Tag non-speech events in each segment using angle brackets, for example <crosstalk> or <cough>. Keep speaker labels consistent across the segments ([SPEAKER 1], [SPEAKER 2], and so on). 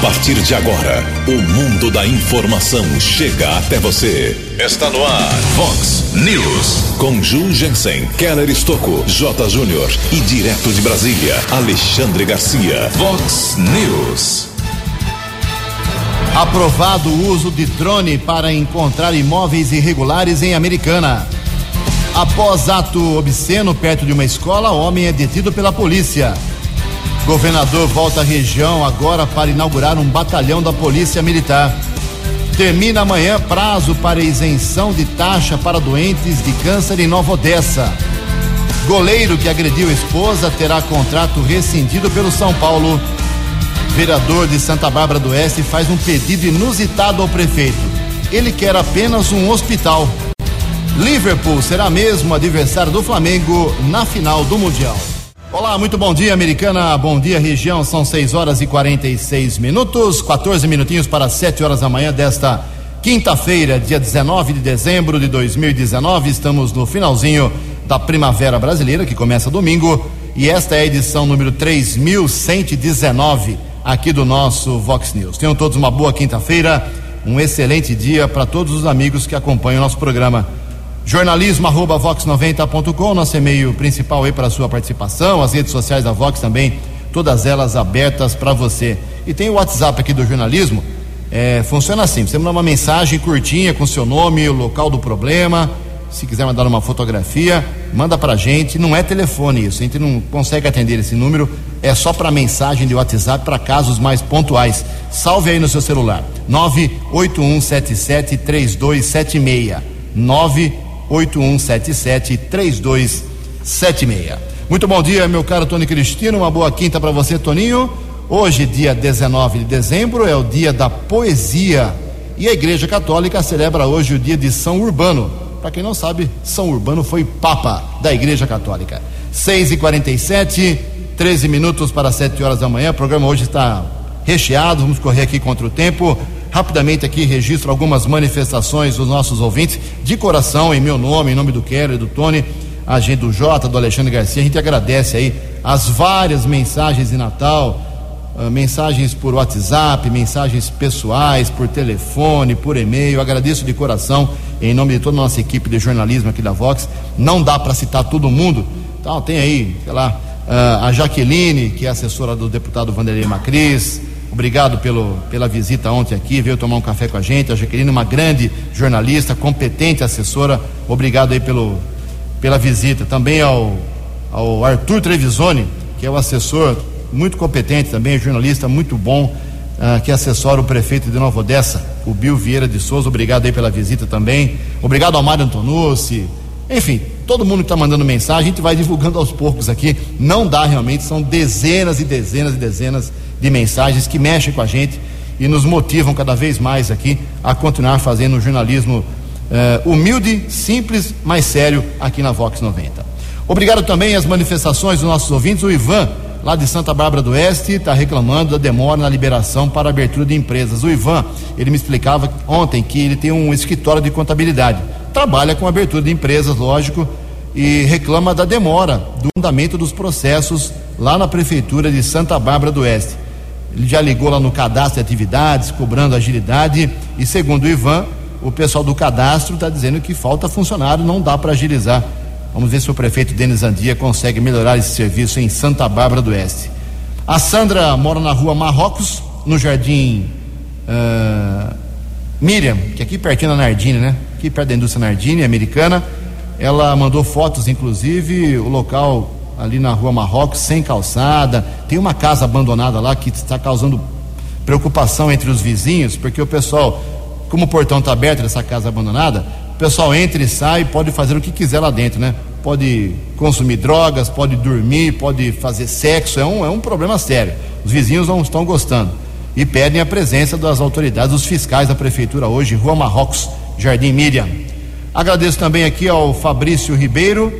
[SPEAKER 1] A partir de agora, o mundo da informação chega até você. Está no ar, Fox News. Com Ju Jensen, Keller Estocco, J. Júnior e direto de Brasília, Alexandre Garcia. Fox News.
[SPEAKER 2] Aprovado o uso de drone para encontrar imóveis irregulares em Americana. Após ato obsceno perto de uma escola, homem é detido pela polícia. Governador volta à região agora para inaugurar um batalhão da Polícia Militar. Termina amanhã prazo para isenção de taxa para doentes de câncer em Nova Odessa. Goleiro que agrediu esposa terá contrato rescindido pelo São Paulo. Vereador de Santa Bárbara do Oeste faz um pedido inusitado ao prefeito. Ele quer apenas um hospital. Liverpool será mesmo adversário do Flamengo na final do Mundial. Olá, muito bom dia, americana. Bom dia, região. São 6 horas e 46 minutos, 14 minutinhos para 7 horas da manhã desta quinta-feira, dia 19 de dezembro de 2019. Estamos no finalzinho da Primavera Brasileira, que começa domingo, e esta é a edição número 3119 aqui do nosso Vox News. Tenham todos uma boa quinta-feira, um excelente dia para todos os amigos que acompanham o nosso programa jornalismo arroba vox90.com, nosso e-mail principal aí para sua participação, as redes sociais da Vox também, todas elas abertas para você. E tem o WhatsApp aqui do jornalismo, é, funciona assim, você manda uma mensagem curtinha com seu nome, o local do problema, se quiser mandar uma fotografia, manda pra gente, não é telefone isso, a gente não consegue atender esse número, é só para mensagem de WhatsApp para casos mais pontuais. Salve aí no seu celular. 98177 3276. 98177 3276. Muito bom dia, meu caro Tony Cristino. Uma boa quinta para você, Toninho. Hoje, dia 19 de dezembro, é o dia da poesia. E a Igreja Católica celebra hoje o dia de São Urbano. Para quem não sabe, São Urbano foi Papa da Igreja Católica. 6 e 47 13 minutos para 7 horas da manhã. O programa hoje está recheado. Vamos correr aqui contra o tempo. Rapidamente aqui registro algumas manifestações dos nossos ouvintes, de coração, em meu nome, em nome do Keller, do Tony, a gente do Jota, do Alexandre Garcia. A gente agradece aí as várias mensagens de Natal, uh, mensagens por WhatsApp, mensagens pessoais, por telefone, por e-mail. Agradeço de coração, em nome de toda a nossa equipe de jornalismo aqui da Vox. Não dá para citar todo mundo. Então, tem aí, sei lá, uh, a Jaqueline, que é assessora do deputado Vanderlei Macris Obrigado pelo, pela visita ontem aqui, veio tomar um café com a gente. A Jaqueline, uma grande jornalista, competente assessora. Obrigado aí pelo, pela visita. Também ao, ao Arthur Trevisoni, que é o assessor muito competente também, jornalista muito bom, uh, que assessora o prefeito de Nova Odessa, o Bill Vieira de Souza. Obrigado aí pela visita também. Obrigado ao Mário Antonucci. Enfim, todo mundo que está mandando mensagem, a gente vai divulgando aos poucos aqui. Não dá realmente, são dezenas e dezenas e dezenas de mensagens que mexem com a gente e nos motivam cada vez mais aqui a continuar fazendo um jornalismo eh, humilde, simples, mas sério aqui na Vox 90. Obrigado também às manifestações dos nossos ouvintes. O Ivan, lá de Santa Bárbara do Oeste, está reclamando da demora na liberação para abertura de empresas. O Ivan, ele me explicava ontem que ele tem um escritório de contabilidade, trabalha com abertura de empresas, lógico, e reclama da demora do andamento dos processos lá na prefeitura de Santa Bárbara do Oeste. Ele já ligou lá no cadastro de atividades, cobrando agilidade, e segundo o Ivan, o pessoal do cadastro está dizendo que falta funcionário, não dá para agilizar. Vamos ver se o prefeito Denis Andia consegue melhorar esse serviço em Santa Bárbara do Oeste. A Sandra mora na rua Marrocos, no jardim uh, Miriam, que é aqui pertinho da Nardini, né? Aqui perto da indústria Nardini, americana. Ela mandou fotos, inclusive, o local ali na rua Marrocos, sem calçada. Tem uma casa abandonada lá que está causando preocupação entre os vizinhos, porque o pessoal, como o portão está aberto dessa casa abandonada, o pessoal entra e sai, pode fazer o que quiser lá dentro, né? Pode consumir drogas, pode dormir, pode fazer sexo, é um, é um problema sério. Os vizinhos não estão gostando e pedem a presença das autoridades, dos fiscais da prefeitura hoje, Rua Marrocos, Jardim Miriam. Agradeço também aqui ao Fabrício Ribeiro,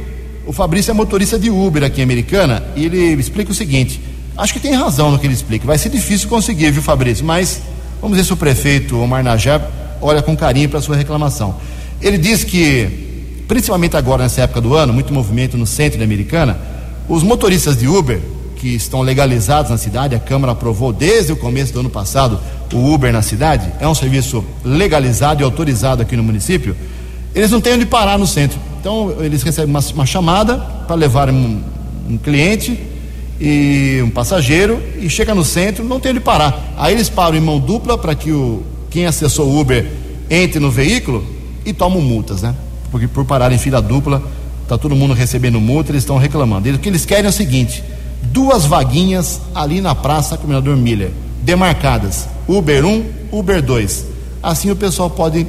[SPEAKER 2] o Fabrício é motorista de Uber aqui em Americana e ele explica o seguinte: acho que tem razão no que ele explica. Vai ser difícil conseguir, viu, Fabrício? Mas vamos ver se o prefeito Omar Najab olha com carinho para sua reclamação. Ele diz que, principalmente agora nessa época do ano, muito movimento no centro da Americana, os motoristas de Uber que estão legalizados na cidade, a Câmara aprovou desde o começo do ano passado o Uber na cidade, é um serviço legalizado e autorizado aqui no município, eles não têm onde parar no centro. Então, eles recebem uma, uma chamada para levar um, um cliente e um passageiro e chega no centro, não tem onde parar. Aí eles param em mão dupla para que o, quem acessou o Uber entre no veículo e tomam multas, né? Porque por parar em fila dupla, tá todo mundo recebendo multa, eles estão reclamando. E o que eles querem é o seguinte: duas vaguinhas ali na praça Comendador Miller, demarcadas, Uber 1, Uber 2. Assim o pessoal pode uh,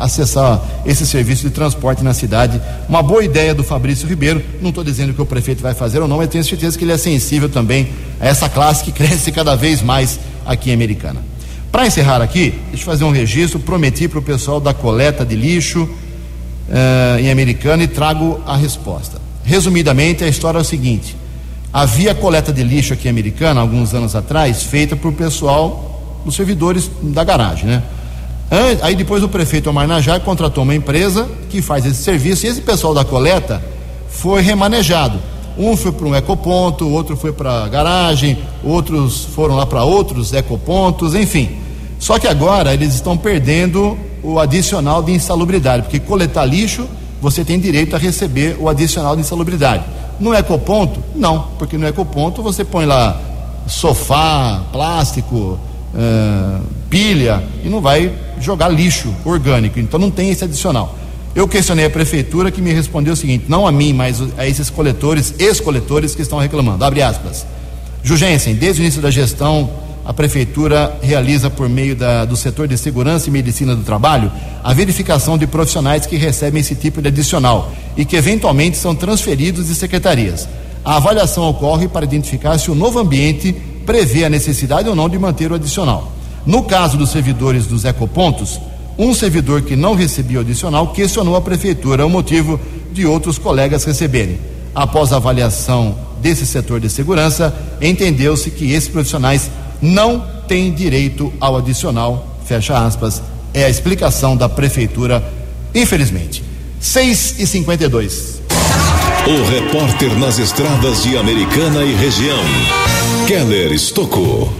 [SPEAKER 2] acessar esse serviço de transporte na cidade. Uma boa ideia do Fabrício Ribeiro. Não estou dizendo que o prefeito vai fazer ou não, mas tenho certeza que ele é sensível também a essa classe que <laughs> cresce cada vez mais aqui em Americana. Para encerrar aqui, deixa eu fazer um registro. Prometi para o pessoal da coleta de lixo uh, em Americana e trago a resposta. Resumidamente, a história é o seguinte: havia coleta de lixo aqui em Americana, alguns anos atrás, feita por pessoal dos servidores da garagem, né? Aí depois o prefeito Omar Najá contratou uma empresa que faz esse serviço e esse pessoal da coleta foi remanejado. Um foi para um ecoponto, outro foi para a garagem, outros foram lá para outros ecopontos, enfim. Só que agora eles estão perdendo o adicional de insalubridade, porque coletar lixo você tem direito a receber o adicional de insalubridade. No ecoponto, não, porque no ecoponto você põe lá sofá, plástico, uh, pilha e não vai jogar lixo orgânico. Então não tem esse adicional. Eu questionei a prefeitura que me respondeu o seguinte: não a mim, mas a esses coletores, ex-coletores que estão reclamando. Abre aspas. Jugensen, desde o início da gestão, a prefeitura realiza por meio da, do setor de segurança e medicina do trabalho a verificação de profissionais que recebem esse tipo de adicional e que eventualmente são transferidos de secretarias. A avaliação ocorre para identificar se o novo ambiente prevê a necessidade ou não de manter o adicional. No caso dos servidores dos ecopontos, um servidor que não recebia o adicional questionou a prefeitura o motivo de outros colegas receberem. Após a avaliação desse setor de segurança, entendeu-se que esses profissionais não têm direito ao adicional. Fecha aspas. É a explicação da prefeitura, infelizmente. 6 e 52
[SPEAKER 1] O repórter nas estradas de Americana e região, Keller Estocou.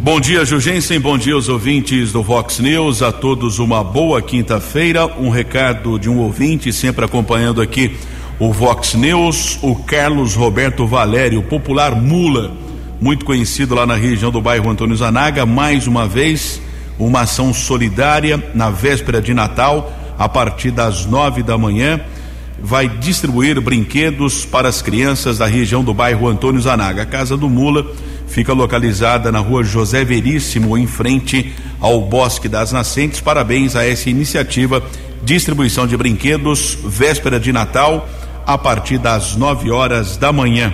[SPEAKER 3] Bom dia, Jugensen. Bom dia aos ouvintes do Vox News. A todos uma boa quinta-feira. Um recado de um ouvinte sempre acompanhando aqui o Vox News, o Carlos Roberto Valério, popular Mula, muito conhecido lá na região do bairro Antônio Zanaga. Mais uma vez, uma ação solidária na véspera de Natal, a partir das nove da manhã. Vai distribuir brinquedos para as crianças da região do bairro Antônio Zanaga. A Casa do Mula fica localizada na rua José Veríssimo, em frente ao Bosque das Nascentes. Parabéns a essa iniciativa. Distribuição de brinquedos, véspera de Natal, a partir das 9 horas da manhã.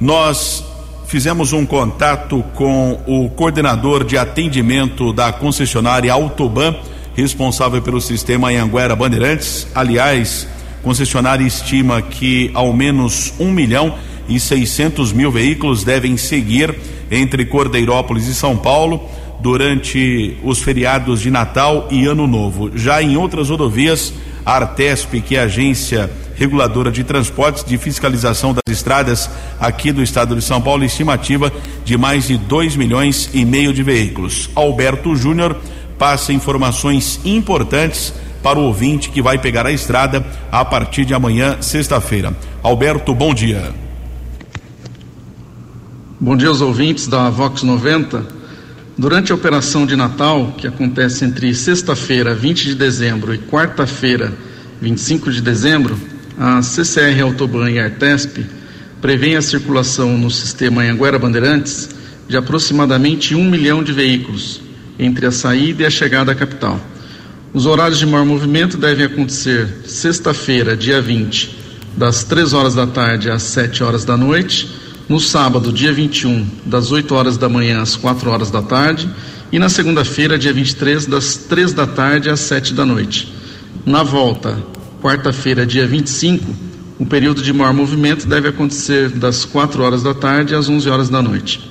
[SPEAKER 3] Nós fizemos um contato com o coordenador de atendimento da concessionária Autoban, responsável pelo sistema Anhanguera Bandeirantes. Aliás, concessionária estima que ao menos um milhão e 600 mil veículos devem seguir entre Cordeirópolis e São Paulo durante os feriados de Natal e Ano Novo. Já em outras rodovias, a Artesp, que é a agência reguladora de transportes de fiscalização das estradas aqui do estado de São Paulo, estimativa de mais de 2 milhões e meio de veículos. Alberto Júnior passa informações importantes para o ouvinte que vai pegar a estrada a partir de amanhã, sexta-feira. Alberto, bom dia.
[SPEAKER 4] Bom dia aos ouvintes da Vox 90. Durante a operação de Natal, que acontece entre sexta-feira, 20 de dezembro, e quarta-feira, 25 de dezembro, a CCR Autoban e Artesp prevêem a circulação no sistema Anhanguera Bandeirantes de aproximadamente um milhão de veículos entre a saída e a chegada à capital. Os horários de maior movimento devem acontecer sexta-feira, dia 20, das 3 horas da tarde às 7 horas da noite no sábado, dia 21, das 8 horas da manhã às 4 horas da tarde, e na segunda-feira, dia 23, das 3 da tarde às 7 da noite. Na volta, quarta-feira, dia 25, o período de maior movimento deve acontecer das 4 horas da tarde às 11 horas da noite.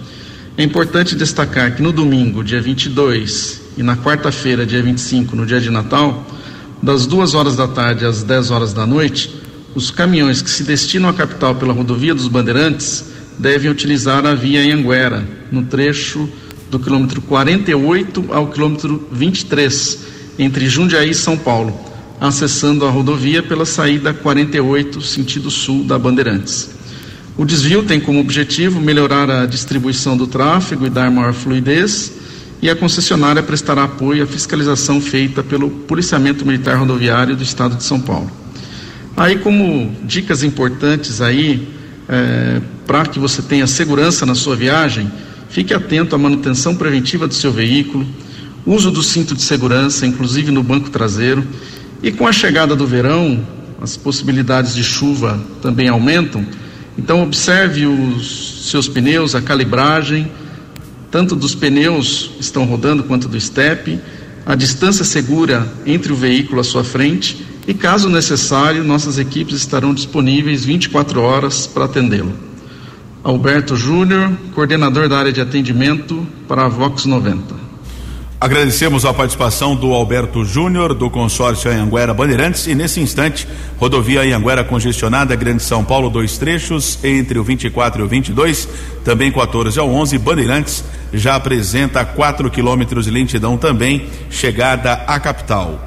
[SPEAKER 4] É importante destacar que no domingo, dia 22, e na quarta-feira, dia 25, no dia de Natal, das 2 horas da tarde às 10 horas da noite, os caminhões que se destinam à capital pela rodovia dos Bandeirantes devem utilizar a via Anguera, no trecho do quilômetro 48 ao quilômetro 23, entre Jundiaí e São Paulo, acessando a rodovia pela saída 48, sentido sul da Bandeirantes. O desvio tem como objetivo melhorar a distribuição do tráfego e dar maior fluidez, e a concessionária prestará apoio à fiscalização feita pelo Policiamento Militar Rodoviário do Estado de São Paulo. Aí, como dicas importantes aí, é, para que você tenha segurança na sua viagem, fique atento à manutenção preventiva do seu veículo, uso do cinto de segurança, inclusive no banco traseiro, e com a chegada do verão, as possibilidades de chuva também aumentam. Então, observe os seus pneus, a calibragem, tanto dos pneus estão rodando quanto do estepe, a distância segura entre o veículo à sua frente e, caso necessário, nossas equipes estarão disponíveis 24 horas para atendê-lo. Alberto Júnior, coordenador da área de atendimento para a Vox 90.
[SPEAKER 3] Agradecemos a participação do Alberto Júnior, do consórcio Anhanguera Bandeirantes, e nesse instante, rodovia Anhanguera congestionada, Grande São Paulo, dois trechos, entre o 24 e o 22, também 14 ao 11, Bandeirantes já apresenta 4 quilômetros de lentidão também, chegada à capital.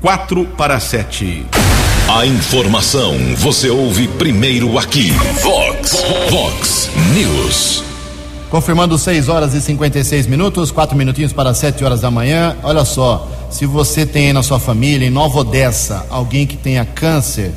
[SPEAKER 3] 4 para 7.
[SPEAKER 1] A informação você ouve primeiro aqui. Vox, Vox News.
[SPEAKER 2] Confirmando 6 horas e 56 minutos, 4 minutinhos para 7 horas da manhã. Olha só, se você tem na sua família, em Nova Odessa, alguém que tenha câncer,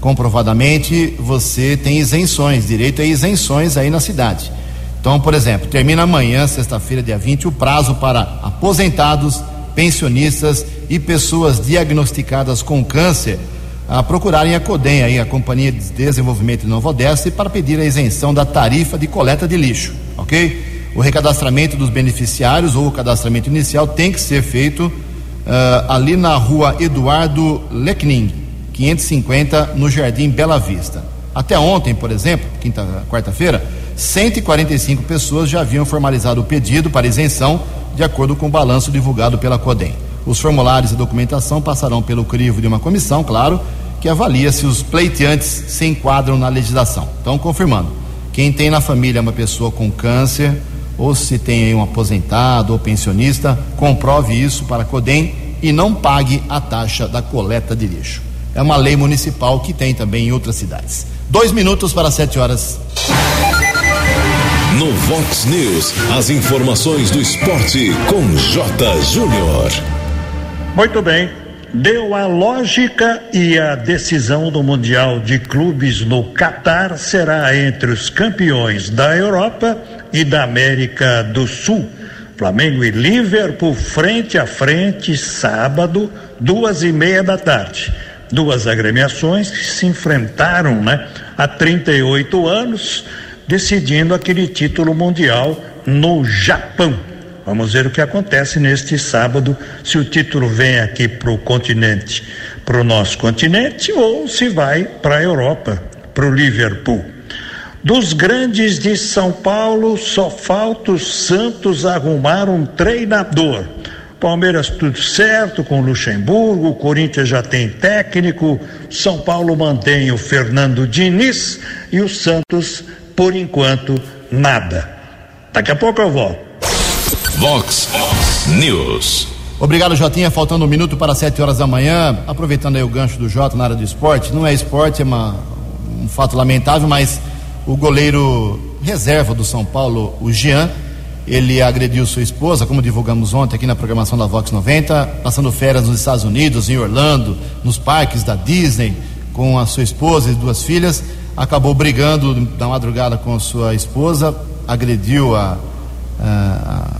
[SPEAKER 2] comprovadamente, você tem isenções, direito a isenções aí na cidade. Então, por exemplo, termina amanhã, sexta-feira, dia 20, o prazo para aposentados, pensionistas e pessoas diagnosticadas com câncer a procurarem a CODEM, aí, a Companhia de Desenvolvimento de Nova Odessa, para pedir a isenção da tarifa de coleta de lixo ok? O recadastramento dos beneficiários ou o cadastramento inicial tem que ser feito uh, ali na rua Eduardo Lecning, 550, no Jardim Bela Vista. Até ontem, por exemplo, quinta, quarta-feira, 145 pessoas já haviam formalizado o pedido para isenção, de acordo com o balanço divulgado pela CODEM. Os formulários e documentação passarão pelo crivo de uma comissão, claro, que avalia se os pleiteantes se enquadram na legislação. Então, confirmando, quem tem na família uma pessoa com câncer, ou se tem um aposentado ou pensionista, comprove isso para a CODEM e não pague a taxa da coleta de lixo. É uma lei municipal que tem também em outras cidades. Dois minutos para sete horas.
[SPEAKER 1] No Vox News, as informações do esporte com J. Júnior.
[SPEAKER 5] Muito bem deu a lógica e a decisão do Mundial de Clubes no Catar será entre os campeões da Europa e da América do Sul. Flamengo e Liverpool frente a frente, sábado, duas e meia da tarde. Duas agremiações que se enfrentaram, né, há 38 anos, decidindo aquele título mundial no Japão. Vamos ver o que acontece neste sábado, se o título vem aqui para o continente, para o nosso continente, ou se vai para a Europa, para o Liverpool. Dos grandes de São Paulo, só falta o Santos arrumar um treinador. Palmeiras tudo certo com Luxemburgo, Corinthians já tem técnico, São Paulo mantém o Fernando Diniz e o Santos, por enquanto, nada. Daqui a pouco eu volto.
[SPEAKER 1] Vox News.
[SPEAKER 2] Obrigado, Jotinha. Faltando um minuto para sete horas da manhã. Aproveitando aí o gancho do Jota na área do esporte. Não é esporte, é uma, um fato lamentável, mas o goleiro reserva do São Paulo, o Jean, ele agrediu sua esposa, como divulgamos ontem aqui na programação da Vox 90, passando férias nos Estados Unidos, em Orlando, nos parques da Disney, com a sua esposa e duas filhas. Acabou brigando na madrugada com sua esposa, agrediu a, a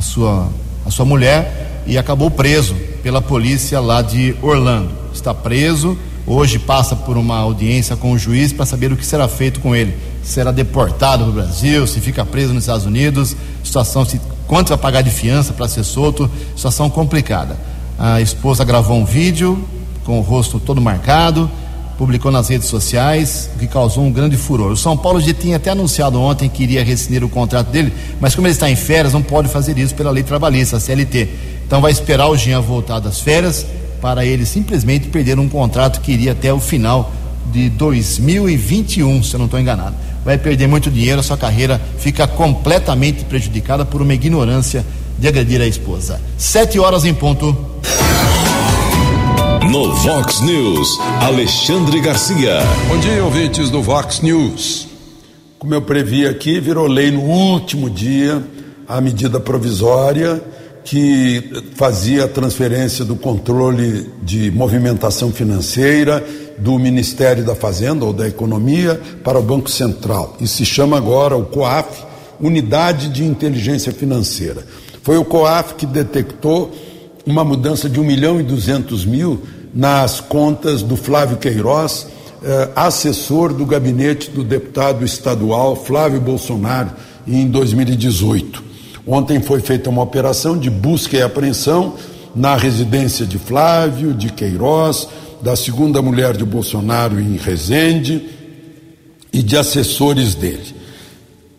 [SPEAKER 2] a sua, a sua mulher e acabou preso pela polícia lá de Orlando. Está preso, hoje passa por uma audiência com o juiz para saber o que será feito com ele. Será deportado para o Brasil, se fica preso nos Estados Unidos, situação se quanto vai pagar de fiança para ser solto, situação complicada. A esposa gravou um vídeo com o rosto todo marcado, publicou nas redes sociais, o que causou um grande furor. O São Paulo já tinha até anunciado ontem que iria rescindir o contrato dele, mas como ele está em férias, não pode fazer isso pela lei trabalhista, a CLT. Então vai esperar o Jean voltar das férias para ele simplesmente perder um contrato que iria até o final de 2021, se eu não estou enganado. vai perder muito dinheiro, a sua carreira fica completamente prejudicada por uma ignorância de agredir a esposa. Sete horas em ponto.
[SPEAKER 1] No Vox News, Alexandre Garcia.
[SPEAKER 6] Bom dia, ouvintes do Vox News. Como eu previ aqui, virou lei no último dia a medida provisória que fazia a transferência do controle de movimentação financeira do Ministério da Fazenda ou da Economia para o Banco Central. E se chama agora o COAF, Unidade de Inteligência Financeira. Foi o COAF que detectou uma mudança de 1 milhão e 200 mil nas contas do Flávio Queiroz, eh, assessor do gabinete do deputado estadual Flávio Bolsonaro em 2018. Ontem foi feita uma operação de busca e apreensão na residência de Flávio, de Queiroz, da segunda mulher de Bolsonaro em Resende e de assessores dele.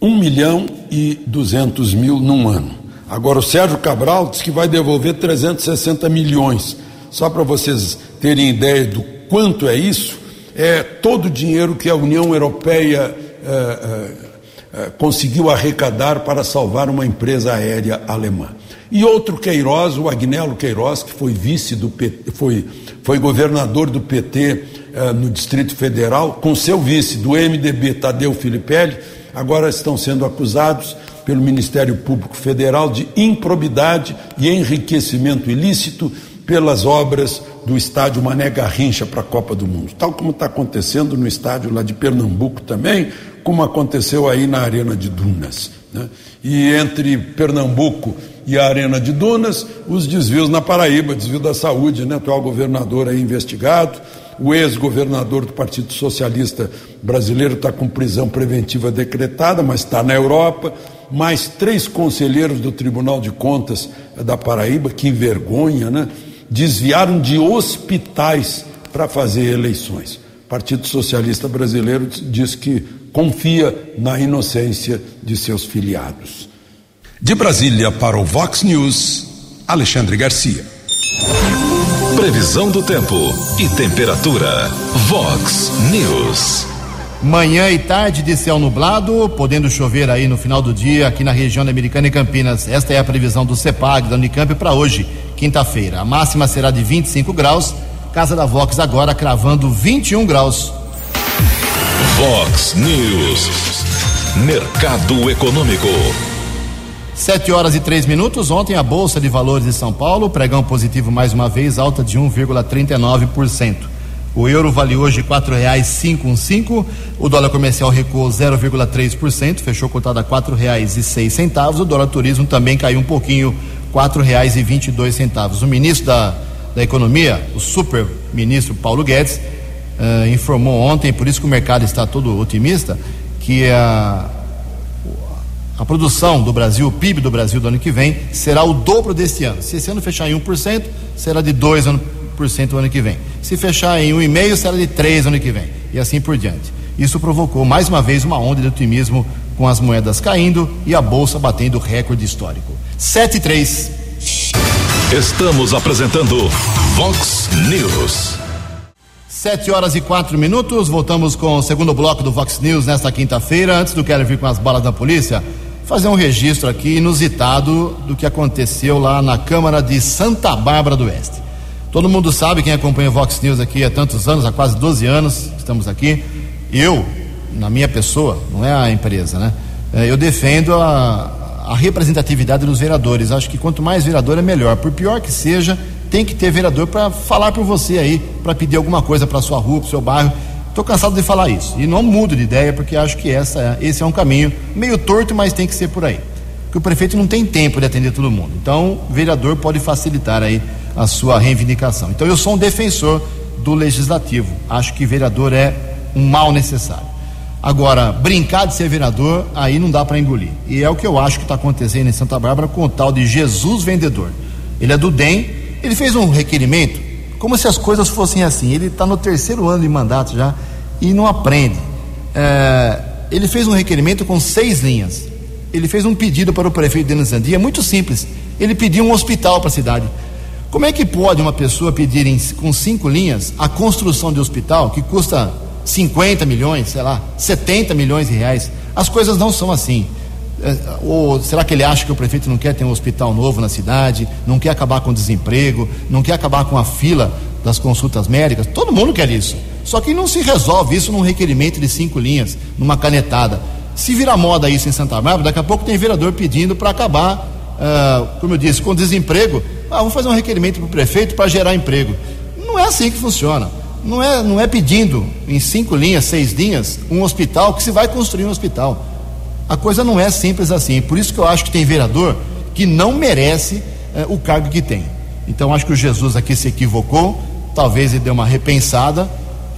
[SPEAKER 6] Um milhão e duzentos mil num ano. Agora o Sérgio Cabral diz que vai devolver 360 milhões. Só para vocês terem ideia do quanto é isso, é todo o dinheiro que a União Europeia é, é, conseguiu arrecadar para salvar uma empresa aérea alemã. E outro Queiroz, o Agnello Queiroz, que foi vice do PT, foi, foi governador do PT no Distrito Federal, com seu vice do MDB, Tadeu Filipelli, agora estão sendo acusados pelo Ministério Público Federal de improbidade e enriquecimento ilícito pelas obras do estádio Mané Garrincha para a Copa do Mundo, tal como está acontecendo no estádio lá de Pernambuco também, como aconteceu aí na Arena de Dunas. Né? E entre Pernambuco e a Arena de Dunas, os desvios na Paraíba, desvio da saúde, né? atual governador aí investigado, o ex-governador do Partido Socialista Brasileiro está com prisão preventiva decretada, mas está na Europa. Mais três conselheiros do Tribunal de Contas da Paraíba, que vergonha, né? Desviaram de hospitais para fazer eleições. O Partido Socialista Brasileiro diz que confia na inocência de seus filiados.
[SPEAKER 1] De Brasília para o Vox News, Alexandre Garcia. Previsão do tempo e temperatura. Vox News.
[SPEAKER 2] Manhã e tarde de céu nublado, podendo chover aí no final do dia aqui na região da Americana e Campinas. Esta é a previsão do CEPAG da Unicamp para hoje, quinta-feira. A máxima será de 25 graus. Casa da Vox agora cravando 21 graus.
[SPEAKER 1] Vox News. Mercado Econômico.
[SPEAKER 2] Sete horas e três minutos. Ontem a Bolsa de Valores de São Paulo, pregão positivo mais uma vez, alta de 1,39%. O euro vale hoje um cinco. O dólar comercial recuou 0,3%, fechou cotado a seis centavos. O dólar turismo também caiu um pouquinho, dois centavos. O ministro da, da Economia, o super ministro Paulo Guedes, uh, informou ontem, por isso que o mercado está todo otimista, que a a produção do Brasil, o PIB do Brasil do ano que vem, será o dobro deste ano. Se esse ano fechar em 1%, será de 2% o ano que vem. Se fechar em 1,5%, será de 3% ano que vem. E assim por diante. Isso provocou mais uma vez uma onda de otimismo com as moedas caindo e a bolsa batendo recorde histórico. 7 e 3.
[SPEAKER 1] Estamos apresentando Vox News.
[SPEAKER 2] Sete horas e quatro minutos, voltamos com o segundo bloco do Vox News nesta quinta-feira. Antes do Quero vir com as balas da polícia, fazer um registro aqui inusitado do que aconteceu lá na Câmara de Santa Bárbara do Oeste. Todo mundo sabe, quem acompanha o Vox News aqui há tantos anos, há quase 12 anos, estamos aqui. Eu, na minha pessoa, não é a empresa, né? É, eu defendo a, a representatividade dos vereadores. Acho que quanto mais vereador é melhor. Por pior que seja, tem que ter vereador para falar por você aí, para pedir alguma coisa para sua rua, para seu bairro. Estou cansado de falar isso e não mudo de ideia porque acho que essa, é, esse é um caminho meio torto, mas tem que ser por aí. Porque o prefeito não tem tempo de atender todo mundo. Então, o vereador pode facilitar aí a sua reivindicação. Então, eu sou um defensor do legislativo. Acho que vereador é um mal necessário. Agora, brincar de ser vereador, aí não dá para engolir. E é o que eu acho que está acontecendo em Santa Bárbara com o tal de Jesus Vendedor. Ele é do DEM, ele fez um requerimento como se as coisas fossem assim. Ele está no terceiro ano de mandato já e não aprende. É, ele fez um requerimento com seis linhas. Ele fez um pedido para o prefeito de Zandia, muito simples. Ele pediu um hospital para a cidade. Como é que pode uma pessoa pedir em, com cinco linhas a construção de hospital que custa 50 milhões, sei lá, 70 milhões de reais. As coisas não são assim. É, ou será que ele acha que o prefeito não quer ter um hospital novo na cidade, não quer acabar com o desemprego, não quer acabar com a fila das consultas médicas? Todo mundo quer isso. Só que não se resolve isso num requerimento de cinco linhas, numa canetada. Se virar moda isso em Santa Bárbara, daqui a pouco tem vereador pedindo para acabar, uh, como eu disse, com desemprego. Ah, vamos fazer um requerimento para o prefeito para gerar emprego. Não é assim que funciona. Não é, não é pedindo em cinco linhas, seis linhas, um hospital que se vai construir um hospital. A coisa não é simples assim. Por isso que eu acho que tem vereador que não merece uh, o cargo que tem. Então acho que o Jesus aqui se equivocou. Talvez ele dê uma repensada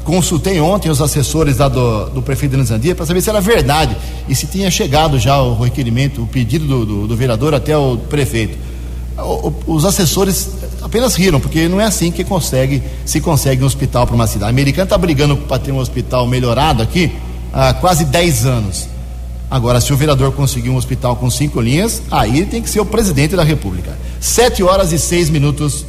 [SPEAKER 2] Consultei ontem os assessores lá do, do prefeito de Nizandia para saber se era verdade e se tinha chegado já o requerimento, o pedido do, do, do vereador até o prefeito. Os assessores apenas riram, porque não é assim que consegue, se consegue um hospital para uma cidade. A americana está brigando para ter um hospital melhorado aqui há quase 10 anos. Agora, se o vereador conseguir um hospital com cinco linhas, aí tem que ser o presidente da República. Sete horas e seis minutos.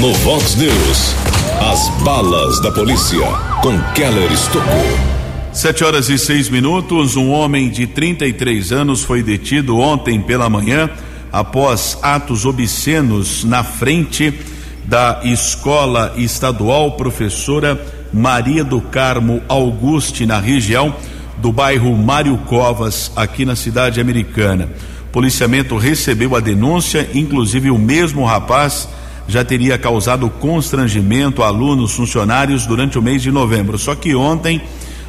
[SPEAKER 1] No Vox News, as balas da polícia com Keller Estocou.
[SPEAKER 3] Sete horas e seis minutos. Um homem de 33 anos foi detido ontem pela manhã após atos obscenos na frente da escola estadual professora Maria do Carmo Auguste, na região do bairro Mário Covas, aqui na cidade americana. O policiamento recebeu a denúncia, inclusive o mesmo rapaz já teria causado constrangimento a alunos, funcionários durante o mês de novembro. Só que ontem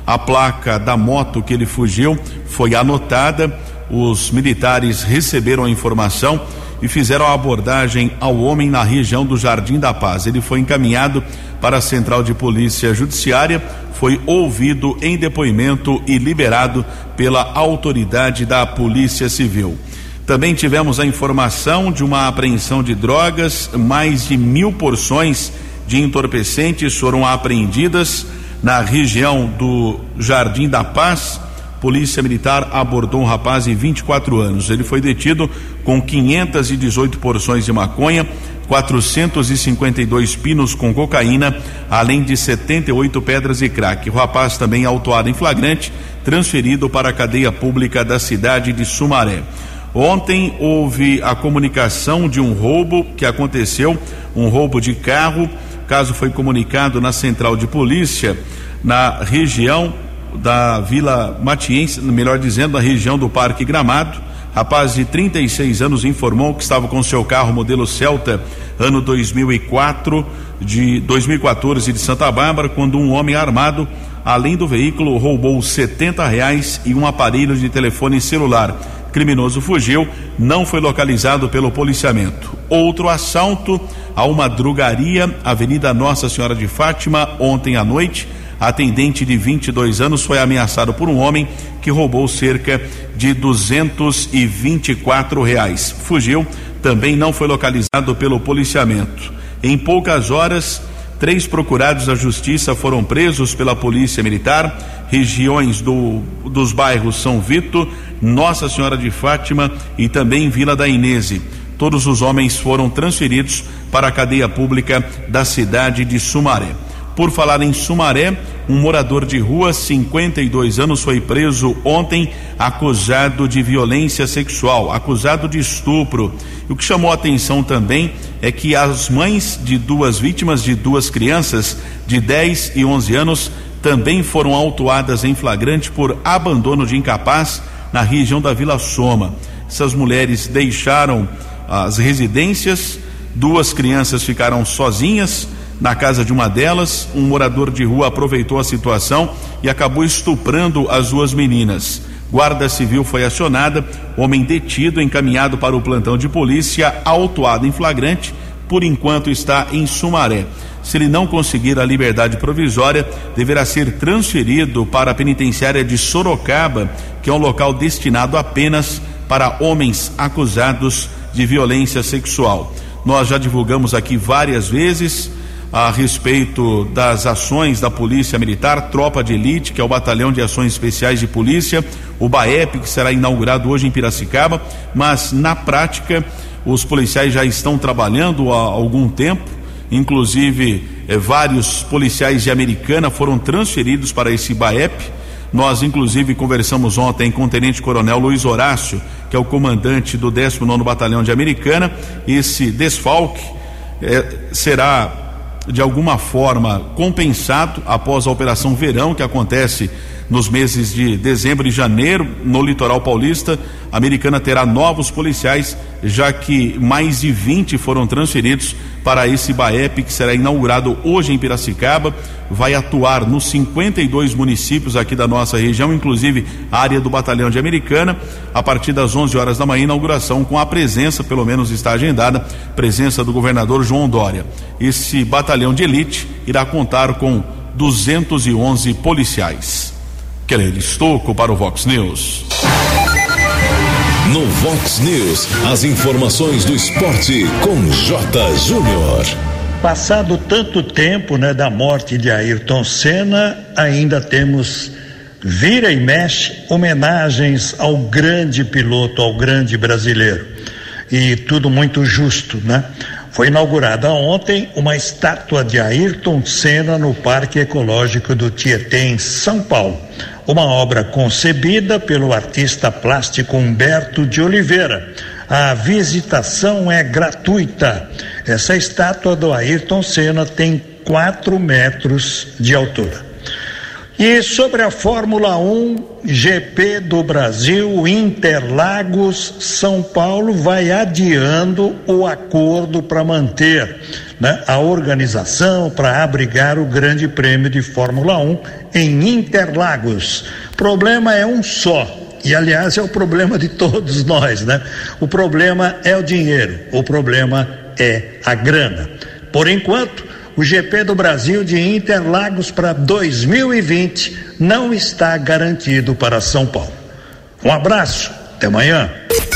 [SPEAKER 3] a placa da moto que ele fugiu foi anotada, os militares receberam a informação e fizeram a abordagem ao homem na região do Jardim da Paz. Ele foi encaminhado para a Central de Polícia Judiciária, foi ouvido em depoimento e liberado pela autoridade da Polícia Civil. Também tivemos a informação de uma apreensão de drogas, mais de mil porções de entorpecentes foram apreendidas na região do Jardim da Paz. Polícia Militar abordou um rapaz de 24 anos. Ele foi detido com 518 porções de maconha, 452 pinos com cocaína, além de 78 pedras de crack. O rapaz também autuado em flagrante, transferido para a cadeia pública da cidade de Sumaré. Ontem houve a comunicação de um roubo que aconteceu, um roubo de carro. O caso foi comunicado na central de polícia na região da Vila Matiense, melhor dizendo, na região do Parque Gramado. Rapaz de 36 anos informou que estava com seu carro modelo Celta ano 2004 de 2014 de Santa Bárbara quando um homem armado além do veículo roubou 70 reais e um aparelho de telefone celular criminoso fugiu, não foi localizado pelo policiamento. Outro assalto a uma drogaria, Avenida Nossa Senhora de Fátima, ontem à noite. Atendente de 22 anos foi ameaçado por um homem que roubou cerca de 224 reais. Fugiu, também não foi localizado pelo policiamento. Em poucas horas, Três procurados da justiça foram presos pela Polícia Militar, regiões do, dos bairros São Vito, Nossa Senhora de Fátima e também Vila da Inese. Todos os homens foram transferidos para a cadeia pública da cidade de Sumaré. Por falar em Sumaré, um morador de rua, 52 anos, foi preso ontem acusado de violência sexual, acusado de estupro. O que chamou a atenção também é que as mães de duas vítimas, de duas crianças de 10 e 11 anos, também foram autuadas em flagrante por abandono de incapaz na região da Vila Soma. Essas mulheres deixaram as residências, duas crianças ficaram sozinhas na casa de uma delas, um morador de rua aproveitou a situação e acabou estuprando as duas meninas. Guarda Civil foi acionada, homem detido, encaminhado para o plantão de polícia, autuado em flagrante, por enquanto está em Sumaré. Se ele não conseguir a liberdade provisória, deverá ser transferido para a penitenciária de Sorocaba, que é um local destinado apenas para homens acusados de violência sexual. Nós já divulgamos aqui várias vezes a respeito das ações da Polícia Militar, Tropa de Elite, que é o Batalhão de Ações Especiais de Polícia, o BAEP, que será inaugurado hoje em Piracicaba, mas na prática os policiais já estão trabalhando há algum tempo inclusive eh, vários policiais de Americana foram transferidos para esse BAEP. Nós, inclusive, conversamos ontem com o Tenente Coronel Luiz Horácio, que é o comandante do 19 Batalhão de Americana. Esse desfalque eh, será de alguma forma compensado após a Operação Verão, que acontece nos meses de dezembro e janeiro no litoral paulista. A americana terá novos policiais, já que mais de 20 foram transferidos para esse BAEP que será inaugurado hoje em Piracicaba. Vai atuar nos 52 municípios aqui da nossa região, inclusive a área do Batalhão de Americana. A partir das 11 horas da manhã, inauguração com a presença, pelo menos está agendada, presença do governador João Dória. Esse batalhão de elite irá contar com 211 policiais. Keller Estocco para o Vox News.
[SPEAKER 1] No Vox News, as informações do esporte com J. Júnior.
[SPEAKER 5] Passado tanto tempo, né, da morte de Ayrton Senna, ainda temos vira e mexe homenagens ao grande piloto, ao grande brasileiro. E tudo muito justo, né? Foi inaugurada ontem uma estátua de Ayrton Senna no Parque Ecológico do Tietê, em São Paulo. Uma obra concebida pelo artista plástico Humberto de Oliveira. A visitação é gratuita. Essa estátua do Ayrton Senna tem 4 metros de altura. E sobre a Fórmula 1, GP do Brasil, Interlagos, São Paulo vai adiando o acordo para manter né, a organização, para abrigar o Grande Prêmio de Fórmula 1 em Interlagos. Problema é um só. E aliás é o problema de todos <laughs> nós, né? O problema é o dinheiro, o problema é a grana. Por enquanto, o GP do Brasil de Interlagos para 2020 não está garantido para São Paulo. Um abraço, até amanhã.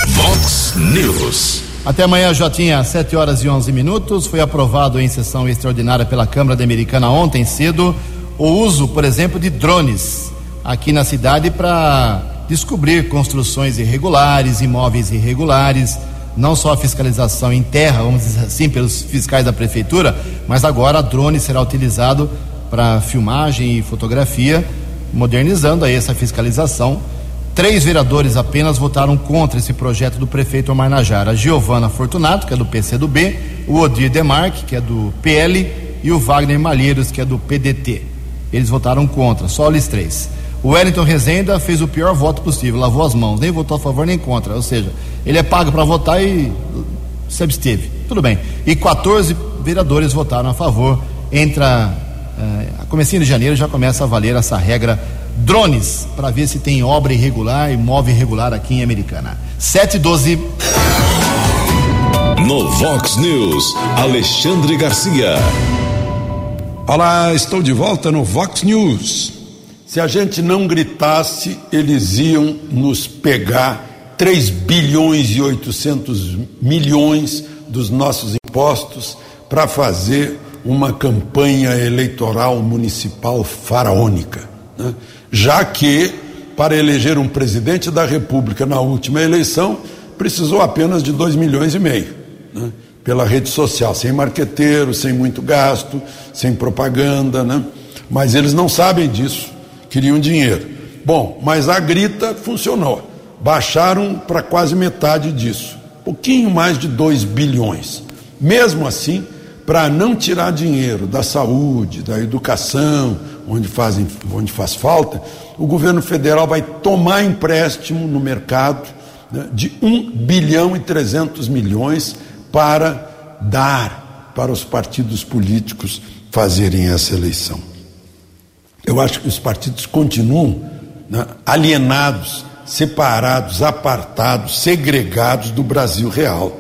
[SPEAKER 1] Vox News.
[SPEAKER 2] Até amanhã, Jotinha, 7 horas e 11 minutos. Foi aprovado em sessão extraordinária pela Câmara da Americana ontem cedo o uso, por exemplo, de drones aqui na cidade para descobrir construções irregulares, imóveis irregulares não só a fiscalização em terra, vamos dizer assim, pelos fiscais da prefeitura, mas agora drone será utilizado para filmagem e fotografia, modernizando aí essa fiscalização. Três vereadores apenas votaram contra esse projeto do prefeito Omar Najara. A Giovana Fortunato, que é do PCdoB, o Odir Demarque, que é do PL, e o Wagner Malheiros, que é do PDT. Eles votaram contra, só eles três. O Wellington Rezenda fez o pior voto possível, lavou as mãos, nem votou a favor nem contra. Ou seja, ele é pago para votar e se absteve. Tudo bem. E 14 vereadores votaram a favor. Entra a comecinho de janeiro já começa a valer essa regra drones para ver se tem obra irregular, imóvel irregular aqui em Americana. 7 e 12.
[SPEAKER 1] No Vox News, Alexandre Garcia.
[SPEAKER 6] Olá, estou de volta no Vox News. Se a gente não gritasse, eles iam nos pegar 3 bilhões e 800 milhões dos nossos impostos para fazer uma campanha eleitoral municipal faraônica. Né? Já que, para eleger um presidente da República na última eleição, precisou apenas de 2 milhões e meio. Né? Pela rede social, sem marqueteiro, sem muito gasto, sem propaganda. Né? Mas eles não sabem disso queriam dinheiro. Bom, mas a grita funcionou. Baixaram para quase metade disso, pouquinho mais de 2 bilhões. Mesmo assim, para não tirar dinheiro da saúde, da educação, onde, fazem, onde faz falta, o governo federal vai tomar empréstimo no mercado né, de 1 bilhão e 300 milhões para dar para os partidos políticos fazerem essa eleição. Eu acho que os partidos continuam né, alienados, separados, apartados, segregados do Brasil real.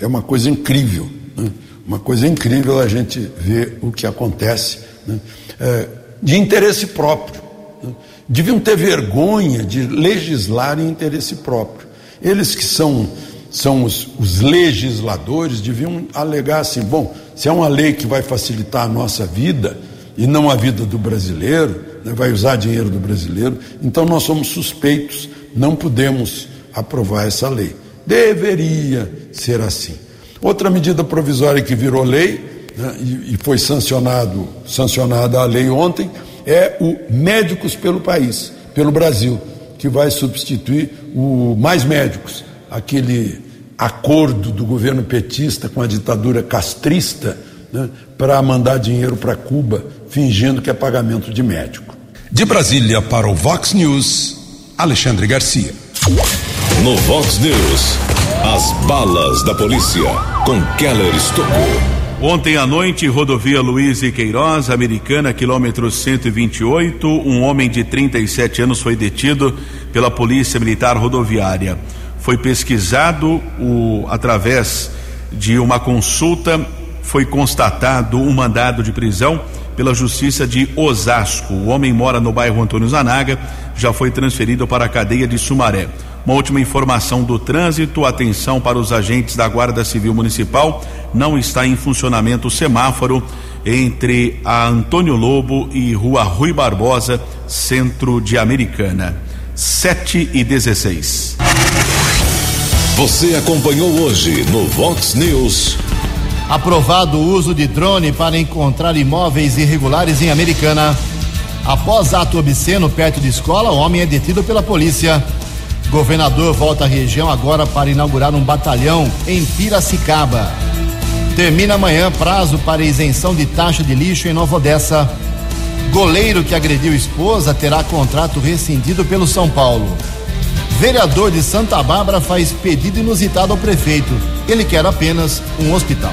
[SPEAKER 6] É uma coisa incrível, né? uma coisa incrível a gente ver o que acontece né? é, de interesse próprio. Né? Deviam ter vergonha de legislar em interesse próprio. Eles que são, são os, os legisladores deviam alegar assim: bom, se é uma lei que vai facilitar a nossa vida e não a vida do brasileiro, né, vai usar dinheiro do brasileiro, então nós somos suspeitos, não podemos aprovar essa lei. Deveria ser assim. Outra medida provisória que virou lei né, e, e foi sancionado, sancionada a lei ontem, é o Médicos pelo País, pelo Brasil, que vai substituir o Mais Médicos, aquele acordo do governo petista com a ditadura castrista né, para mandar dinheiro para Cuba, fingindo que é pagamento de médico.
[SPEAKER 1] De Brasília para o Vox News, Alexandre Garcia. No Vox News, as balas da polícia com Keller Estocou.
[SPEAKER 3] Ontem à noite, rodovia Luiz e Queiroz, americana, quilômetro 128, um homem de 37 anos foi detido pela Polícia Militar Rodoviária. Foi pesquisado o, através de uma consulta, foi constatado um mandado de prisão pela Justiça de Osasco. O homem mora no bairro Antônio Zanaga, já foi transferido para a cadeia de Sumaré. Uma última informação do trânsito, atenção para os agentes da Guarda Civil Municipal, não está em funcionamento o semáforo entre a Antônio Lobo e Rua Rui Barbosa, centro de Americana. 7 e 16.
[SPEAKER 1] Você acompanhou hoje no Vox News.
[SPEAKER 2] Aprovado o uso de drone para encontrar imóveis irregulares em Americana. Após ato obsceno perto de escola, homem é detido pela polícia. Governador volta à região agora para inaugurar um batalhão em Piracicaba. Termina amanhã prazo para isenção de taxa de lixo em Nova Odessa. Goleiro que agrediu esposa terá contrato rescindido pelo São Paulo. Vereador de Santa Bárbara faz pedido inusitado ao prefeito. Ele quer apenas um hospital.